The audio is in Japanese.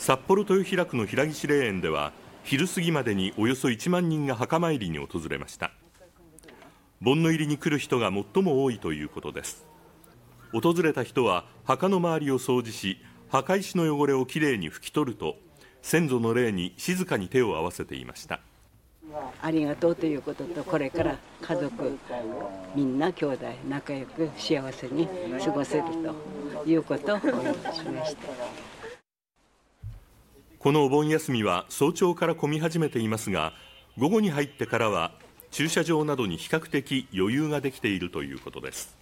札幌豊平区の平岸霊園では昼過ぎまでにおよそ1万人が墓参りに訪れました。盆の入りに来る人が最も多いということです。訪れた人は墓の周りを掃除し墓石の汚れをきれいに拭き取ると先祖の霊に静かに手を合わせていました。ありがとうということとこれから家族みんな兄弟仲良く幸せに過ごせるということをお祈りしました。このお盆休みは早朝から混み始めていますが午後に入ってからは駐車場などに比較的余裕ができているということです。